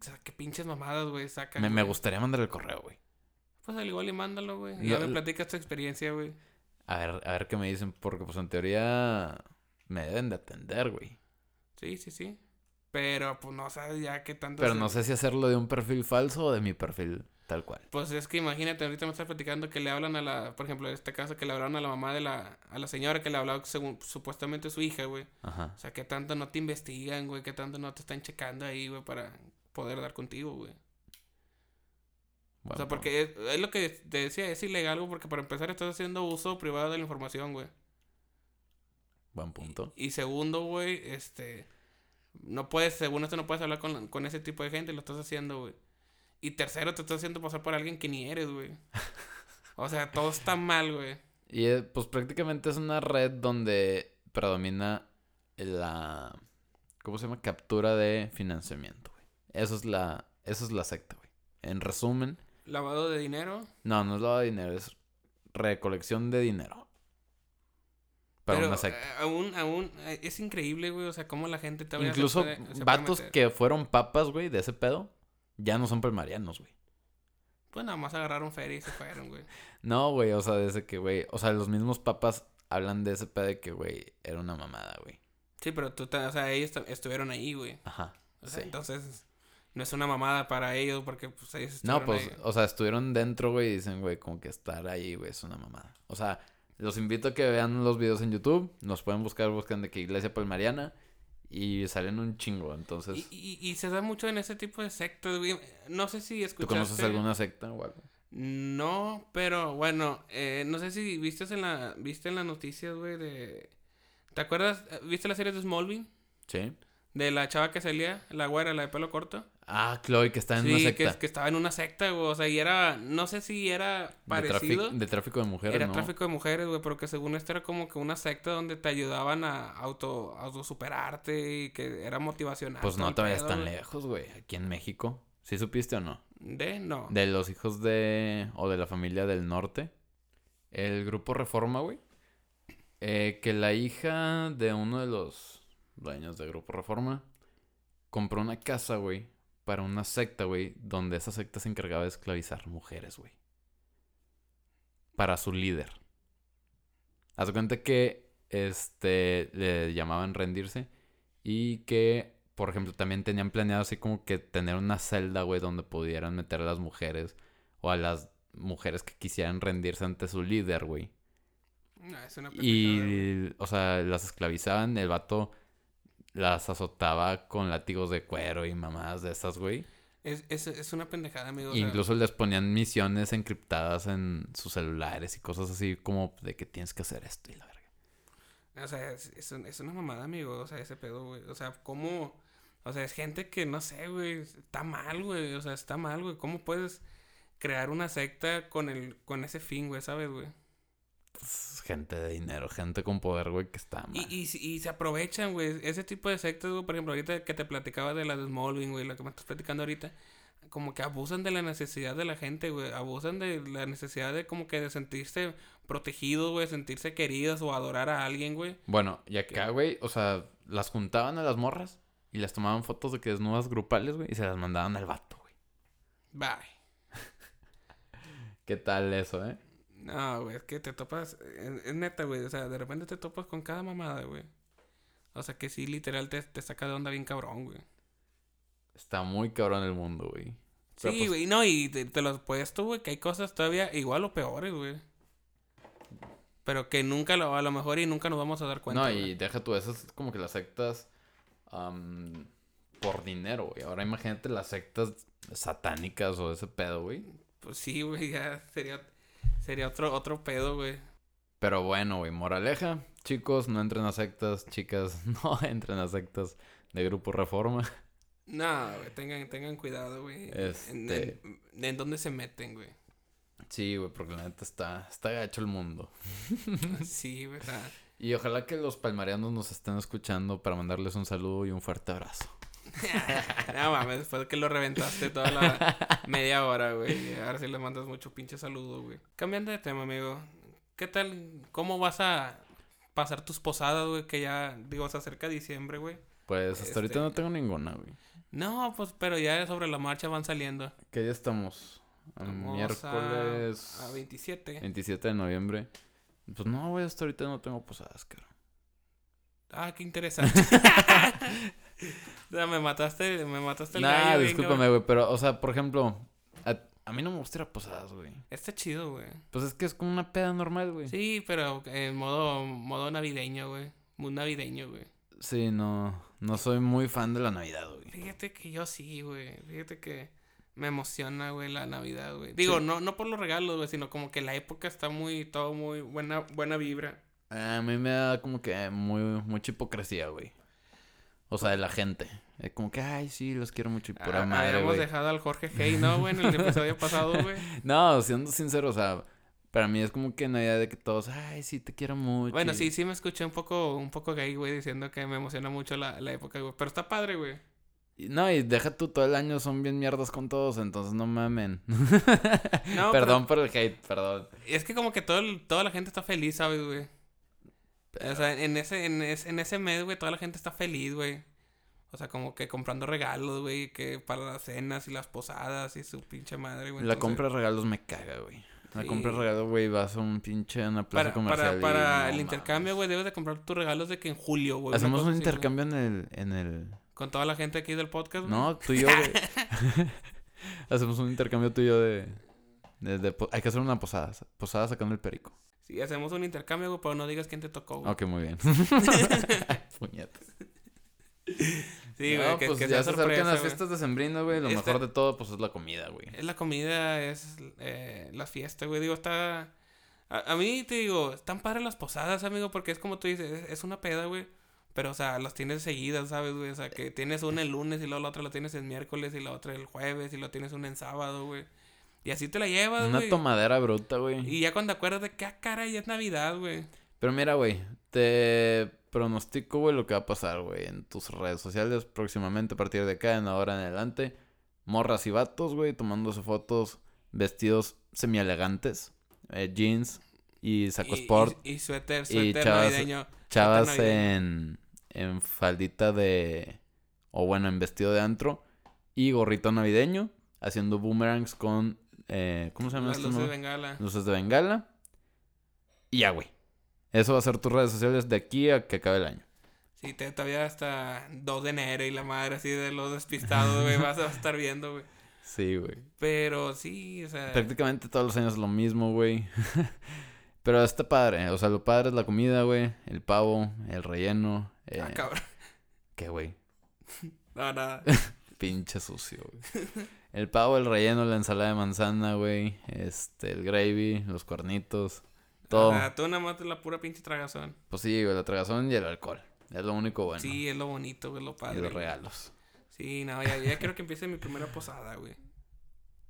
O sea, qué pinches mamadas, güey, sacan. Me, me gustaría mandar el correo, güey. Pues al igual y mándalo, güey. Ya me platicas tu experiencia, güey. A ver, a ver qué me dicen, porque pues en teoría me deben de atender, güey. Sí, sí, sí. Pero, pues no sabes ya qué tanto. Pero se- no sé si hacerlo de un perfil falso o de mi perfil tal cual. Pues es que imagínate, ahorita me estás platicando que le hablan a la. Por ejemplo, en este caso, que le hablaron a la mamá de la. A la señora que le hablaba según supuestamente su hija, güey. Ajá. O sea, que tanto no te investigan, güey, que tanto no te están checando ahí, güey, para poder dar contigo, güey. O Buen sea, porque es, es lo que te decía, es ilegal, güey, porque para empezar estás haciendo uso privado de la información, güey. Buen punto. Y segundo, güey, este, no puedes, según esto no puedes hablar con, con ese tipo de gente, lo estás haciendo, güey. Y tercero, te estás haciendo pasar por alguien que ni eres, güey. O sea, todo está mal, güey. Y eh, pues prácticamente es una red donde predomina la ¿cómo se llama? captura de financiamiento, güey. Eso es la eso es la secta, güey. En resumen, Lavado de dinero. no, no es lavado de dinero, es recolección de dinero. Para pero una secta. eh, aún, aún, eh, es increíble, güey, o sea, cómo la gente todavía se Incluso puede- se puede vatos meter. que fueron papas, güey, de ese pedo, ya no son palmarianos, güey. Pues nada más agarraron feria y se fueron, güey. No, güey, o sea, desde que, güey, o sea, los mismos papas hablan de ese pedo de que, güey, era una mamada, güey. Sí, pero tú, o sea, ellos estuvieron ahí, güey. Ajá. O sea, sí. entonces, no es una mamada para ellos porque, pues, ellos No, estuvieron pues, ahí. o sea, estuvieron dentro, güey, y dicen, güey, como que estar ahí, güey, es una mamada. O sea, los invito a que vean los videos en YouTube, nos pueden buscar, buscan de que Iglesia Palmariana, y salen un chingo, entonces, Y, y, y se da mucho en ese tipo de sectas, güey. No sé si ¿tú escuchaste... conoces alguna secta o algo? No, pero bueno, eh, no sé si viste en la viste en las noticias, güey, de ¿Te acuerdas? ¿Viste la serie de Smallville? Sí. De la chava que salía, la güera, la de pelo corto. Ah, Chloe, que está en sí, una secta. que estaba en una secta, güey. O sea, y era, no sé si era de, parecido. trafic- de tráfico de mujeres, era ¿no? tráfico de mujeres, güey, pero que según esto era como que una secta donde te ayudaban a auto, autosuperarte y que era motivacional. Pues no te vayas tan lejos, güey. Aquí en México. ¿Sí supiste o no? De, no. De los hijos de... o de la familia del norte. El grupo Reforma, güey. Eh, que la hija de uno de los dueños de Grupo Reforma compró una casa, güey, para una secta, güey, donde esa secta se encargaba de esclavizar mujeres, güey. Para su líder. Haz cuenta que este le llamaban rendirse y que, por ejemplo, también tenían planeado así como que tener una celda, güey, donde pudieran meter a las mujeres o a las mujeres que quisieran rendirse ante su líder, güey. No, es una. Y, o sea, las esclavizaban, el vato las azotaba con látigos de cuero y mamadas de esas, güey. Es, es, es una pendejada, amigo. Incluso les ponían misiones encriptadas en sus celulares y cosas así como de que tienes que hacer esto y la verga. O sea, es, es, un- es una mamada, amigo. O sea, ese pedo, güey. O sea, ¿cómo? O sea, es gente que no sé, güey. Está mal, güey. O sea, está mal, güey. ¿Cómo puedes crear una secta con el con ese fin, güey? ¿Sabes, güey? Es gente de dinero, gente con poder, güey, que está mal. Y, y, se aprovechan, güey. Ese tipo de sectas, güey. Por ejemplo, ahorita que te platicaba de la de Smallville, güey. La que me estás platicando ahorita. Como que abusan de la necesidad de la gente, güey. Abusan de la necesidad de como que de sentirse protegidos, güey. Sentirse queridos o adorar a alguien, güey. Bueno, y acá, güey, o sea, las juntaban a las morras y les tomaban fotos de que desnudas grupales, güey, y se las mandaban al vato, güey. Bye. ¿Qué tal eso, eh? No, güey, es que te topas. Es, neta, güey. O sea, de repente te topas con cada mamada, güey. O sea, que sí, literal, te, te saca de onda bien cabrón, güey. Está muy cabrón el mundo, güey. Pero, Sí, pues, güey. No, y te, te los puedes tú, güey, que hay cosas todavía igual o peores, güey. Pero que nunca, lo, a lo mejor, y nunca nos vamos a dar cuenta. No, güey. y deja tú, esas es como que las sectas por dinero, güey. Ahora imagínate las sectas satánicas o ese pedo, güey. Pues sí, güey, ya sería, sería otro, otro pedo, güey. Pero bueno, güey, moraleja. Chicos, no entren a sectas. Chicas, no entren a sectas de Grupo Reforma. No, güey, tengan, tengan cuidado, güey. En, Este- en, en dónde se meten, güey. Sí, güey, porque la neta está, está gacho el mundo. Sí, sea, Y ojalá que los palmarianos nos estén escuchando para mandarles un saludo y un fuerte abrazo. No mames, después de que lo reventaste toda la media hora, güey. Ahora sí le mandas mucho pinche saludo, güey. Cambiando de tema, amigo. ¿Qué tal? ¿Cómo vas a pasar tus posadas, güey? Que ya, digo, se acerca diciembre, güey. Pues hasta ahorita Este- no tengo ninguna, güey. No, pues, pero ya sobre la marcha van saliendo. ¿Qué día estamos? Estamos miércoles A, a 27. 27 de noviembre. Pues no, güey, hasta ahorita no tengo posadas, caro. Ah, qué interesante. o sea, me mataste, me mataste el Nah, gallo, discúlpame, güey, pero, o sea, por ejemplo, a, a mí no me gusta ir a posadas, güey. Está chido, güey. Pues es que es como una peda normal, güey. Sí, pero en modo, modo navideño, güey. Muy navideño, güey. Sí, no, no soy muy fan de la Navidad, güey. Fíjate que yo sí, güey. Fíjate que me emociona, güey, la Navidad, güey. Digo, Sí. no, no por los regalos, güey, sino como que la época está muy, todo muy buena, buena vibra. A mí me da como que muy, mucha hipocresía, güey. O sea, de la gente. Es como que, ay, sí, los quiero mucho y pura Ah, madre, Habíamos dejado al Jorge Hey, ¿no, güey? En el episodio pasado, güey. No, siendo sincero, o sea, para mí es como que Navidad de que todos, ay, sí, te quiero mucho. Bueno, y- sí, sí me escuché un poco, un poco gay, güey, diciendo que me emociona mucho la, la época, güey. Pero está padre, güey. No, y deja tú, todo el año son bien mierdas con todos, entonces no mamen. No, perdón por el hate, perdón. Es que como que todo el- toda la gente está feliz, ¿sabes, güey? O sea, en ese, en ese, en ese mes, güey, toda la gente está feliz, güey. O sea, como que comprando regalos, güey, que para las cenas y las posadas y su pinche madre, güey. La Entonces, compra de regalos me caga, güey. La Sí. compra de regalos, güey, vas a un pinche una plaza Para, comercial. para, el intercambio, güey, debes de comprar tus regalos de que en julio, güey. Hacemos un así, intercambio en el, en el... Con toda la gente aquí del podcast, güey. No, tú y yo, güey. Hacemos un intercambio tú y yo de... de- de Hay que hacer una posada. Posada sacando el perico. Sí, hacemos un intercambio, güey, pero no digas quién te tocó, güey. Ok, muy bien. Puñetas. Sí, güey, no, que, pues que ya se acercan las fiestas decembrinas, güey. Lo Esta- mejor de todo, pues, es la comida, güey. Es la comida, es eh, la fiesta, güey. Digo, está. A, a mí te digo, están padres las posadas, amigo, porque es como tú dices, es, es una peda, güey. Pero, o sea, las tienes seguidas, ¿sabes, güey? O sea, que tienes una el lunes y luego la otra la tienes el miércoles y la otra el jueves y lo tienes una en sábado, güey. Y así te la llevas, Una güey. tomadera bruta, güey. Y ya cuando acuerdas de que, ah, caray, es Navidad, güey. Pero mira, güey, te pronostico, güey, lo que va a pasar, güey, en tus redes sociales próximamente a partir de acá, en ahora en adelante. Morras y vatos, güey, tomándose fotos, vestidos semi-elegantes, eh, jeans y saco Y- sport. Y, y suéter, y suéter chavas- navideño. Chavas navideño. en, en faldita de... O bueno, en vestido de antro. Y gorrito navideño. Haciendo boomerangs con... eh, ¿Cómo se llama Las esto? luces de bengala. Luces de bengala. Y ya, güey. Eso va a ser tus redes sociales de aquí a que acabe el año. Sí, te, todavía hasta 2 de enero y la madre así de los despistados, güey, vas a estar viendo, güey. Sí, güey. Pero sí, o sea... Prácticamente todos los años es lo mismo, güey. Pero está padre. O sea, lo padre es la comida, güey. El pavo, el relleno. Eh, Ah, cabrón. ¿Qué, güey? No, nada. Pinche sucio, güey. El pavo, el relleno, la ensalada de manzana, güey. Este, el gravy, los cuernitos. Todo. Sea, tú nada más la pura pinche tragazón. Pues sí, güey, la tragazón y el alcohol. Es lo único bueno. Sí, es lo bonito, güey, lo y padre. los güey. regalos. Sí, no, ya, ya quiero que empiece mi primera posada, güey.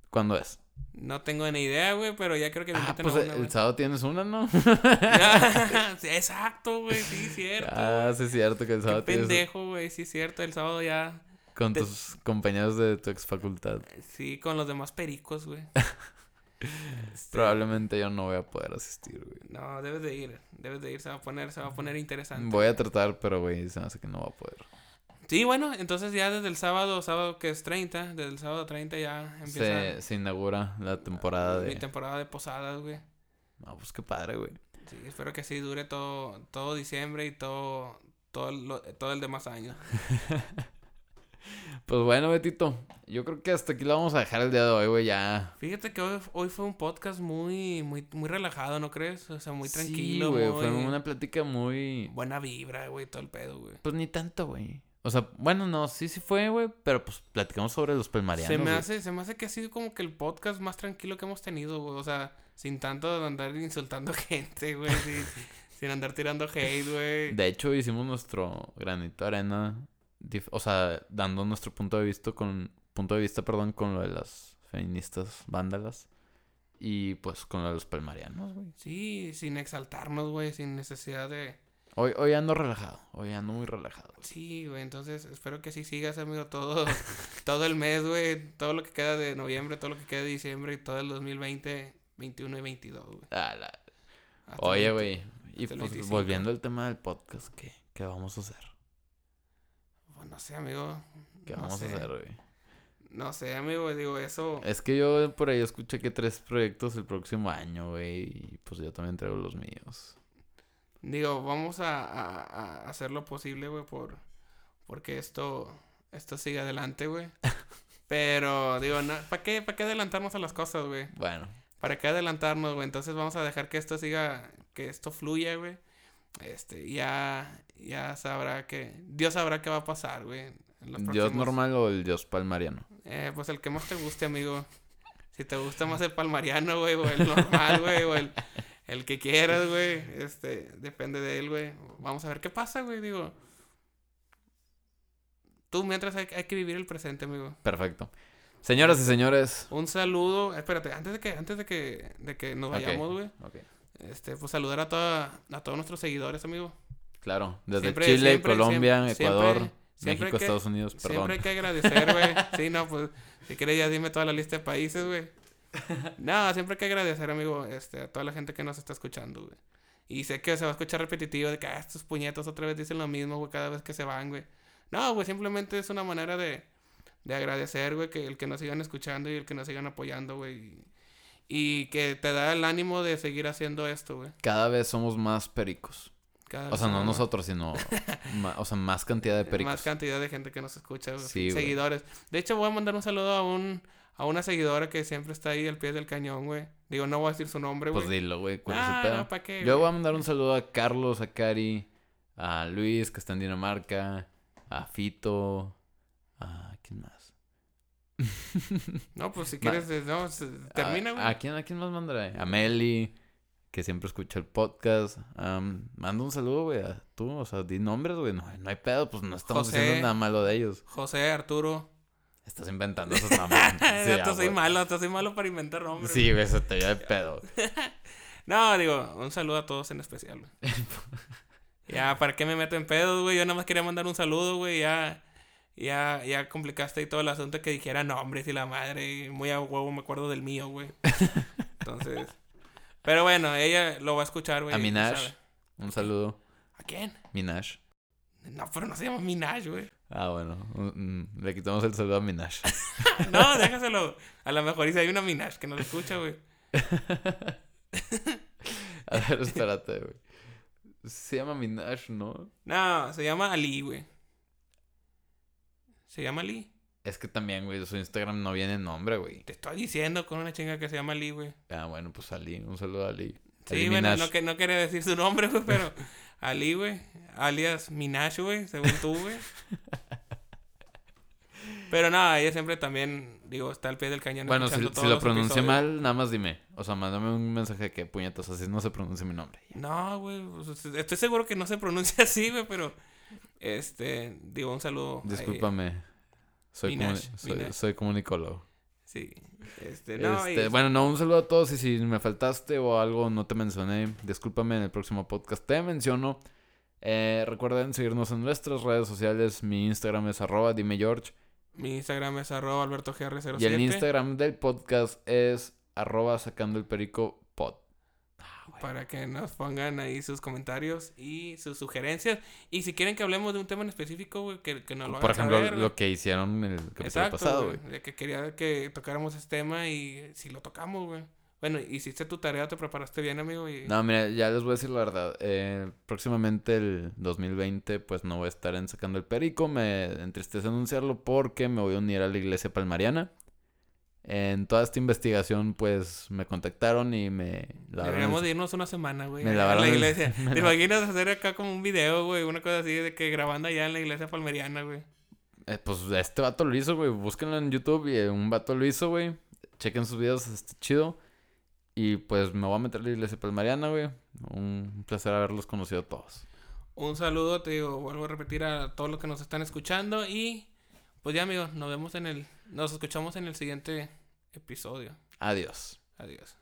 ¿Cuándo es? No tengo ni idea, güey, pero ya creo que me Ah, pues a el, una, el güey. sábado tienes una, ¿no? Exacto, güey, sí, cierto. ah, sí es cierto que el Qué sábado tienes pendejo, güey, sí, cierto. El sábado ya, con tus compañeros de tu ex facultad. sí, con los demás pericos, güey. Este, Probablemente yo no voy a poder asistir, güey. No, debes de ir, debes de ir, se va a poner, se va a poner interesante. Voy a tratar, pero güey, se me hace que no va a poder. Sí, bueno, entonces ya desde el sábado, sábado que es 30, desde el sábado 30 ya empieza Se, se inaugura la temporada mi de... temporada de posadas, güey. No, pues qué padre, güey. Sí, espero que sí dure todo, todo diciembre y todo, todo, lo- todo el demás año. Pues bueno, Betito, yo creo que hasta aquí lo vamos a dejar el día de hoy, güey, ya. Fíjate que hoy, hoy fue un podcast muy, muy, muy relajado, ¿no crees? O sea, muy tranquilo, Sí, güey, muy fue una plática muy... buena vibra, güey, todo el pedo, güey. Pues ni tanto, güey. O sea, bueno, no, sí, sí fue, güey, pero pues platicamos sobre los pelmarianos, Se me güey. hace, se me hace que ha sido como que el podcast más tranquilo que hemos tenido, güey. O sea, sin tanto andar insultando gente, güey. sin, sin andar tirando hate, güey. De hecho, hicimos nuestro granito de arena, o sea, dando nuestro punto de vista con punto de vista, perdón, con lo de las feministas vándalas y pues con lo de los pelmarianos, güey. Sí, sin exaltarnos, güey, sin necesidad de... Hoy hoy ando relajado, hoy ando muy relajado. Sí, güey, entonces espero que sí sigas, amigo, todo, todo el mes, güey, todo lo que queda de noviembre, todo lo que queda de diciembre y todo el 2020, 21 y 22, güey. Ah, la- Oye, el güey, y pues 25. volviendo al tema del podcast, ¿qué, qué vamos a hacer? 20. No sé, amigo. ¿Qué no vamos sé. a hacer, güey? No sé, amigo, digo, eso... Es que yo por ahí escuché que tres proyectos el próximo año, güey, y pues yo también traigo los míos. Digo, vamos a, a- a hacer lo posible, güey, por... Porque esto... Esto sigue adelante, güey. Pero, digo, no, ¿para qué, ¿para qué adelantarnos a las cosas, güey? Bueno, ¿Para qué adelantarnos, güey? Entonces vamos a dejar que esto siga, que esto fluya, güey. Este, ya, ya sabrá que, Dios sabrá qué va a pasar, güey. los ¿Dios próximos- normal o el Dios palmariano? Eh, pues el que más te guste, amigo. Si te gusta más el palmariano, güey, o el normal, güey, o el, el que quieras, güey. Este, depende de él, güey. Vamos a ver qué pasa, güey, digo. Tú mientras hay, hay que vivir el presente, amigo. Perfecto. Señoras y señores. Un saludo, espérate, antes de que, antes de que, de que nos vayamos, güey. ok. Este, pues saludar a toda, a todos nuestros seguidores, amigo. Claro, desde Siempre- Chile, siempre- Colombia, siempre- Ecuador, siempre- siempre México, que- Estados Unidos, Siempre perdón. hay que agradecer, güey. Sí, no, pues, si quieres ya dime toda la lista de países, güey. No, siempre hay que agradecer, amigo, este, a toda la gente que nos está escuchando, güey. Y sé que se va a escuchar repetitivo de que ah, estos puñetos otra vez dicen lo mismo, güey, cada vez que se van, güey. No, güey, simplemente es una manera de, de agradecer, güey, que el que nos sigan escuchando y el que nos sigan apoyando, güey. Y, que te da el ánimo de seguir haciendo esto, güey. Cada vez somos más pericos. Cada O sea, no nosotros, sino... ma- o sea, más cantidad de pericos. Más cantidad de gente que nos escucha, güey, Sí, güey. seguidores. De hecho, voy a mandar un saludo a un a una seguidora que siempre está ahí al pie del cañón, güey. Digo, no voy a decir su nombre, güey. Pues dilo, güey, ¿cuál es Ah, el pedo? no, ¿pa' qué, Yo güey? voy a mandar un saludo a Carlos, a Cari, a Luis, que está en Dinamarca, a Fito, a... ¿Quién más? No, pues si quieres, eh, no, termina, güey. ¿a quién, ¿A quién más mandaré? A Meli, que siempre escucha el podcast. Am, manda un saludo, güey, a tú. O sea, di nombres, güey. No, no hay pedo, pues no estamos José. diciendo nada malo de ellos. José, Arturo. Estás inventando esos nombres. Sí, ah, soy malo, hasta soy malo para inventar nombres. Sí, güey, se te veía de pedo. No, digo, un saludo a todos en especial, güey. ya, ¿para qué me meto en pedos, güey? Yo nada más quería mandar un saludo, güey. Ya, ya, ya complicaste ahí todo el asunto que dijera nombres y la madre. Muy a huevo me acuerdo del mío, güey. Entonces, Pero bueno, ella lo va a escuchar, güey. A sabe. Un saludo. ¿A quién? Minaj. No, pero no se llama Minaj, güey. Ah, bueno. mm, mm, Le quitamos el saludo a Minaj. No, déjaselo. A lo mejor dice hay una Minaj que no lo escucha, güey. A ver, espérate, güey. Se llama Minaj, ¿no? No, se llama Ali, güey. Se llama Ali. Es que también, güey, su Instagram no viene nombre, güey. Te estoy diciendo con una chinga que se llama Ali, güey. Ah, bueno, pues Ali. Un saludo a Ali. Sí, Ali bueno, no, que, no quería decir su nombre, güey, pero Ali, güey. Alias Minaj, güey, según tú, güey. Pero nada, ella siempre también, digo, está al pie del cañón. Bueno, si, si lo episodios. mal, nada más dime. O sea, mándame un mensaje que puñetas, así no se pronuncia mi nombre. No, güey, pues, estoy seguro que no se pronuncia así, güey, pero, este, digo, un saludo. ella. Discúlpame. Soy, Minaj, comuni- soy, comunicólogo. Sí, este, no, Este, y- Bueno, no, un saludo a todos y si me faltaste o algo no te mencioné, discúlpame en el próximo podcast te menciono. Eh, recuerden seguirnos en nuestras redes sociales, mi Instagram es arroba dime George mi Instagram es arroba albertogr07. y el Instagram del podcast es arroba sacando el perico. Para que nos pongan ahí sus comentarios y sus sugerencias. Y si quieren que hablemos de un tema en específico, güey, que, que nos lo hagan Por ejemplo, saber, lo que hicieron en el capítulo Exacto, pasado, güey. De que quería que tocáramos este tema y si lo tocamos, güey. Bueno, hiciste tu tarea, te preparaste bien, amigo. Y... No, mira, ya les voy a decir la verdad. Eh, próximamente el 2020, pues no voy a estar en Sacando el Perico. Me entristece anunciarlo porque me voy a unir a la iglesia palmariana. En toda esta investigación, pues me contactaron y me lavaron Deberíamos de irnos una semana, güey. Me a lavaron la el- iglesia. ¿Te la- imaginas hacer acá como un video, güey? Una cosa así de que grabando allá en la iglesia palmeriana, güey. Eh, pues este vato lo hizo, güey. Búsquenlo en YouTube y eh, un vato lo hizo, güey. Chequen sus videos, está chido. Y pues me voy a meter a la iglesia palmariana, güey. Un placer haberlos conocido a todos. Un saludo, te digo, vuelvo a repetir a todos los que nos están escuchando. Y pues ya, amigos, nos vemos en el. Nos escuchamos en el siguiente episodio. Adiós. Adiós.